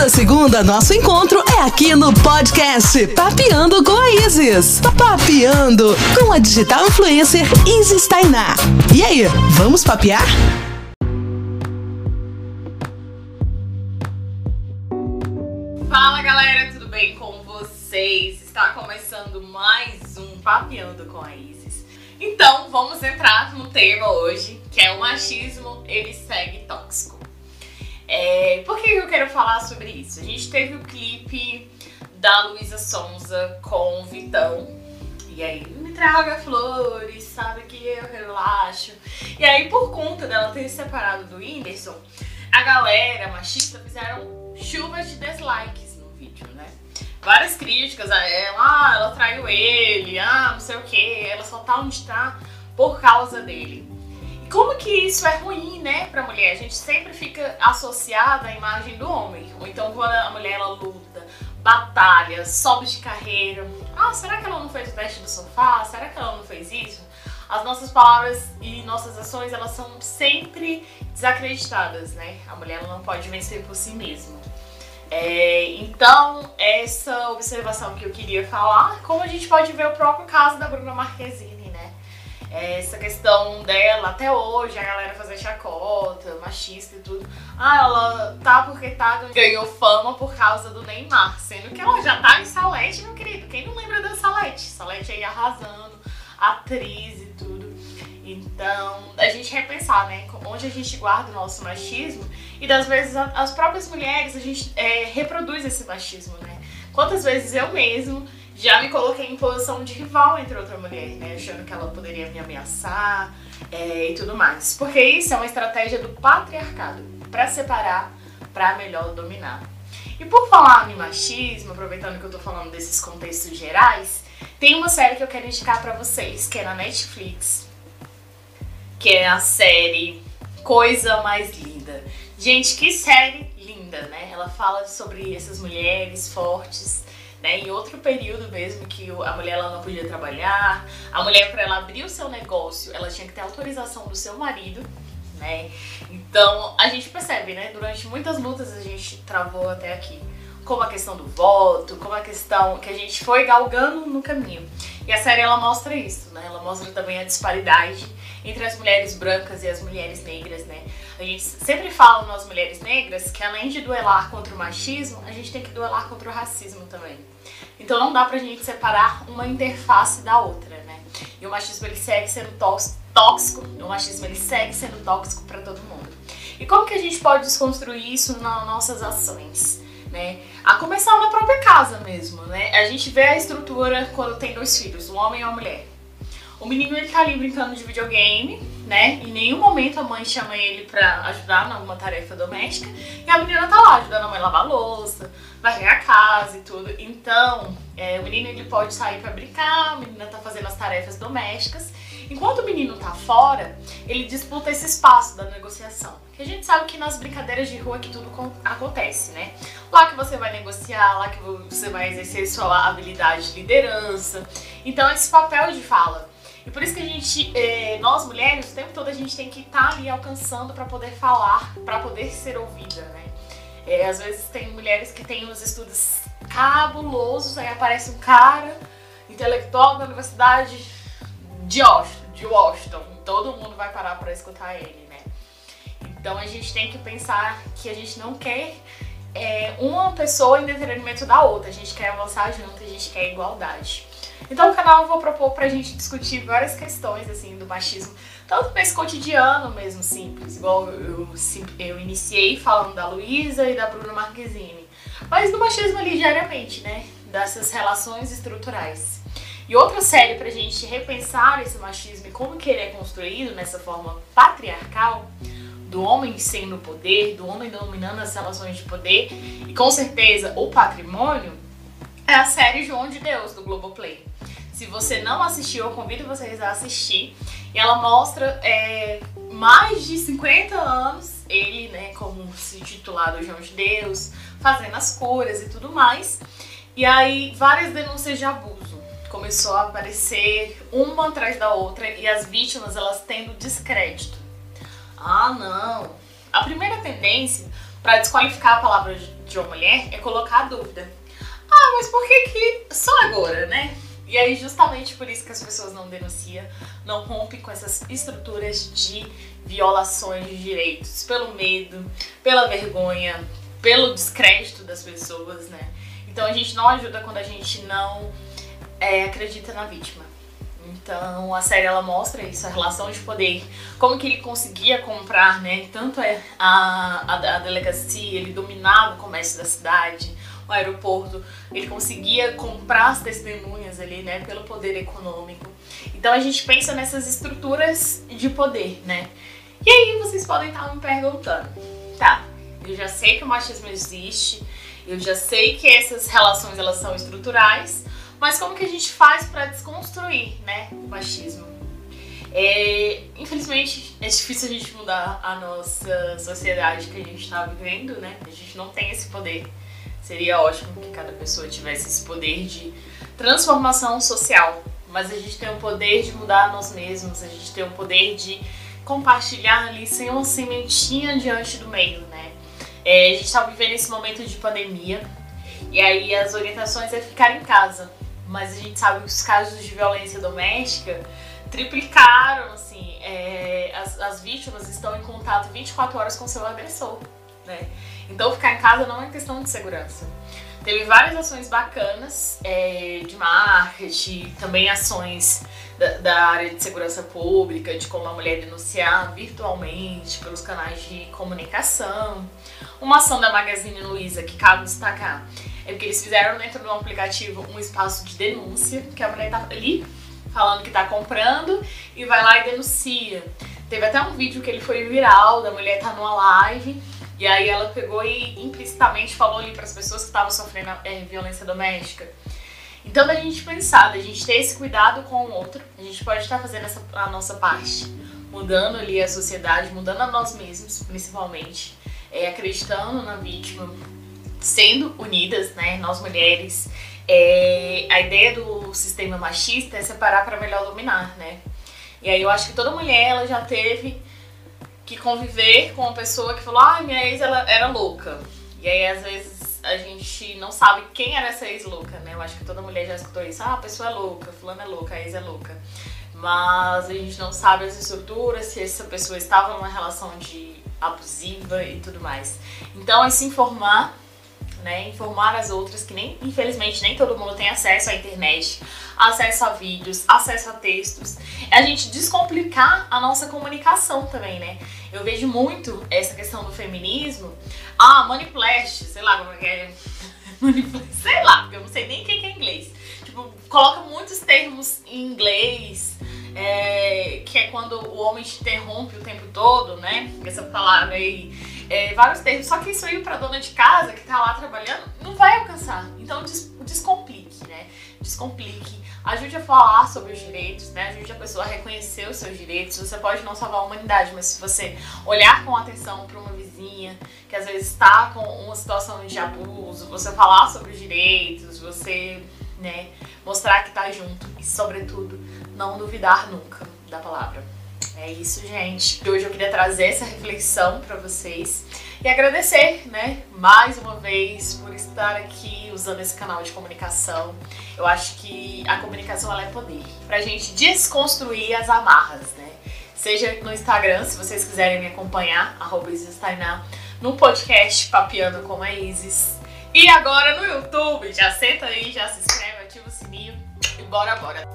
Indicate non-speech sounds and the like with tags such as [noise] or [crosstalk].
Toda segunda, nosso encontro é aqui no podcast Papeando com a Isis. Papeando com a digital influencer Isis Tainá. E aí, vamos papear? Fala galera, tudo bem com vocês? Está começando mais um Papeando com a Isis. Então, vamos entrar no tema hoje, que é o machismo, ele segue tóxico. É, por que eu quero falar sobre isso? A gente teve o clipe da Luísa Sonza com o Vitão. E aí, me traga flores, sabe que eu relaxo. E aí, por conta dela ter se separado do Whindersson, a galera machista fizeram chuvas de dislikes no vídeo, né? Várias críticas a ela, ah, ela traiu ele, ah, não sei o que, ela só tá onde tá por causa dele como que isso é ruim, né, pra mulher? A gente sempre fica associada à imagem do homem. Ou então quando a mulher ela luta, batalha, sobe de carreira. Ah, será que ela não fez o teste do sofá? Será que ela não fez isso? As nossas palavras e nossas ações, elas são sempre desacreditadas, né? A mulher não pode vencer por si mesma. É, então, essa observação que eu queria falar, como a gente pode ver o próprio caso da Bruna Marquezine essa questão dela até hoje, a galera fazer chacota, machista e tudo. Ah, ela tá porque tá, ganhou fama por causa do Neymar, sendo que ela já tá em Salete, meu querido. Quem não lembra da Salete? Salete aí arrasando, atriz e tudo. Então, a gente repensar, né, onde a gente guarda o nosso machismo e das vezes as próprias mulheres a gente é, reproduz esse machismo, né? Quantas vezes eu mesmo já me coloquei em posição de rival entre outra mulher, né? Achando que ela poderia me ameaçar é, e tudo mais. Porque isso é uma estratégia do patriarcado para separar, para melhor dominar. E por falar em machismo, aproveitando que eu tô falando desses contextos gerais, tem uma série que eu quero indicar para vocês, que é na Netflix, que é a série Coisa Mais Linda. Gente, que série linda, né? Ela fala sobre essas mulheres fortes né? Em outro período mesmo que a mulher ela não podia trabalhar, a mulher para ela abrir o seu negócio, ela tinha que ter autorização do seu marido, né? Então a gente percebe, né? Durante muitas lutas a gente travou até aqui, como a questão do voto, como a questão que a gente foi galgando no caminho. E a série ela mostra isso, né? Ela mostra também a disparidade entre as mulheres brancas e as mulheres negras, né? A gente sempre fala nas mulheres negras que além de duelar contra o machismo, a gente tem que duelar contra o racismo também. Então não dá pra gente separar uma interface da outra, né? E o machismo ele segue sendo tóxico, o machismo ele segue sendo tóxico para todo mundo. E como que a gente pode desconstruir isso nas nossas ações? Né? A começar na própria casa mesmo, né? A gente vê a estrutura quando tem dois filhos, um homem e uma mulher. O menino ele tá ali brincando de videogame, né? Em nenhum momento a mãe chama ele pra ajudar em alguma tarefa doméstica. E a menina tá lá ajudando a mãe a lavar a louça, varrer a casa e tudo. Então, é, o menino ele pode sair para brincar, a menina tá fazendo as tarefas domésticas. Enquanto o menino tá fora, ele disputa esse espaço da negociação. Que a gente sabe que nas brincadeiras de rua que tudo acontece, né? Lá que você vai negociar, lá que você vai exercer sua habilidade de liderança. Então, esse papel de fala e por isso que a gente, eh, nós mulheres, o tempo todo a gente tem que estar tá ali alcançando para poder falar, para poder ser ouvida, né? É, às vezes tem mulheres que têm uns estudos cabulosos, aí aparece um cara intelectual da Universidade de Washington, de Washington. Todo mundo vai parar para escutar ele, né? Então a gente tem que pensar que a gente não quer é, uma pessoa em detrimento da outra, a gente quer avançar junto, a gente quer igualdade. Então no canal eu vou propor pra gente discutir várias questões assim do machismo, tanto nesse cotidiano mesmo simples, igual eu, eu iniciei falando da Luísa e da Bruna Marquezine, mas do machismo ali diariamente, né? Dessas relações estruturais. E outra série pra gente repensar esse machismo e como que ele é construído nessa forma patriarcal, do homem sendo o poder, do homem dominando as relações de poder e com certeza o patrimônio, é a série João de Deus do Globoplay. Se você não assistiu, eu convido vocês a assistir. E ela mostra é, mais de 50 anos, ele, né, como se titulado João de Deus, fazendo as curas e tudo mais. E aí, várias denúncias de abuso. Começou a aparecer uma atrás da outra e as vítimas, elas tendo descrédito. Ah, não. A primeira tendência para desqualificar a palavra de uma mulher é colocar a dúvida. Ah, mas por que que só agora, né? E aí, justamente por isso que as pessoas não denunciam, não rompem com essas estruturas de violações de direitos, pelo medo, pela vergonha, pelo descrédito das pessoas, né? Então a gente não ajuda quando a gente não é, acredita na vítima. Então a série ela mostra isso, a relação de poder, como que ele conseguia comprar, né? Tanto é a, a, a delegacia, ele dominava o comércio da cidade, o aeroporto, ele conseguia comprar as testemunhas ali, né? Pelo poder econômico. Então a gente pensa nessas estruturas de poder, né? E aí vocês podem estar me perguntando, tá? Eu já sei que o machismo existe, eu já sei que essas relações elas são estruturais, mas como que a gente faz para desconstruir, né, o machismo? É, infelizmente é difícil a gente mudar a nossa sociedade que a gente está vivendo, né? A gente não tem esse poder. Seria ótimo que cada pessoa tivesse esse poder de transformação social, mas a gente tem o poder de mudar nós mesmos, a gente tem o poder de compartilhar ali sem uma sementinha diante do meio, né? É, a gente está vivendo esse momento de pandemia e aí as orientações é ficar em casa mas a gente sabe que os casos de violência doméstica triplicaram, assim, é, as, as vítimas estão em contato 24 horas com seu agressor, né? Então ficar em casa não é questão de segurança. Teve várias ações bacanas é, de marketing, também ações da, da, área de segurança pública, de como a mulher denunciar virtualmente pelos canais de comunicação. Uma ação da Magazine Luiza que cabe destacar é porque eles fizeram dentro do aplicativo um espaço de denúncia, que a mulher tá ali falando que tá comprando e vai lá e denuncia. Teve até um vídeo que ele foi viral, da mulher tá numa live e aí ela pegou e implicitamente falou ali para as pessoas que estavam sofrendo é, violência doméstica. Então da gente pensar, da gente ter esse cuidado com o outro, a gente pode estar fazendo essa, a nossa parte, mudando ali a sociedade, mudando a nós mesmos, principalmente, é, acreditando na vítima, sendo unidas, né, nós mulheres, é, a ideia do sistema machista é separar para melhor dominar, né? E aí eu acho que toda mulher ela já teve que conviver com uma pessoa que falou, ah, minha ex ela era louca. E aí às vezes a gente não sabe quem era essa ex louca, né? Eu acho que toda mulher já escutou isso, ah, a pessoa é louca, fulano é louca, a ex é louca. Mas a gente não sabe as estruturas, se essa pessoa estava numa relação de abusiva e tudo mais. Então é se informar né? Informar as outras que nem, infelizmente, nem todo mundo tem acesso à internet, acesso a vídeos, acesso a textos. É a gente descomplicar a nossa comunicação também, né? Eu vejo muito essa questão do feminismo. Ah, manipulast, sei lá como é é. [laughs] sei lá, porque eu não sei nem o que é inglês. Tipo, coloca muitos termos em inglês. É, que é quando o homem te interrompe o tempo todo, né? Essa palavra aí é, vários termos. Só que isso aí pra dona de casa que tá lá trabalhando não vai alcançar. Então des descomplique, né? Descomplique. Ajude a falar sobre os direitos, né? Ajude a pessoa a reconhecer os seus direitos. Você pode não salvar a humanidade, mas se você olhar com atenção para uma vizinha que às vezes está com uma situação de abuso, você falar sobre os direitos, você, né, mostrar que tá junto e, sobretudo, não duvidar nunca da palavra. É isso, gente. Hoje eu queria trazer essa reflexão para vocês e agradecer, né, mais uma vez por estar aqui usando esse canal de comunicação. Eu acho que a comunicação ela é poder pra gente desconstruir as amarras, né? Seja no Instagram, se vocês quiserem me acompanhar, arroba no podcast Papiando com a Isis. E agora no YouTube, já senta aí, já se inscreve, ativa o sininho e bora, bora!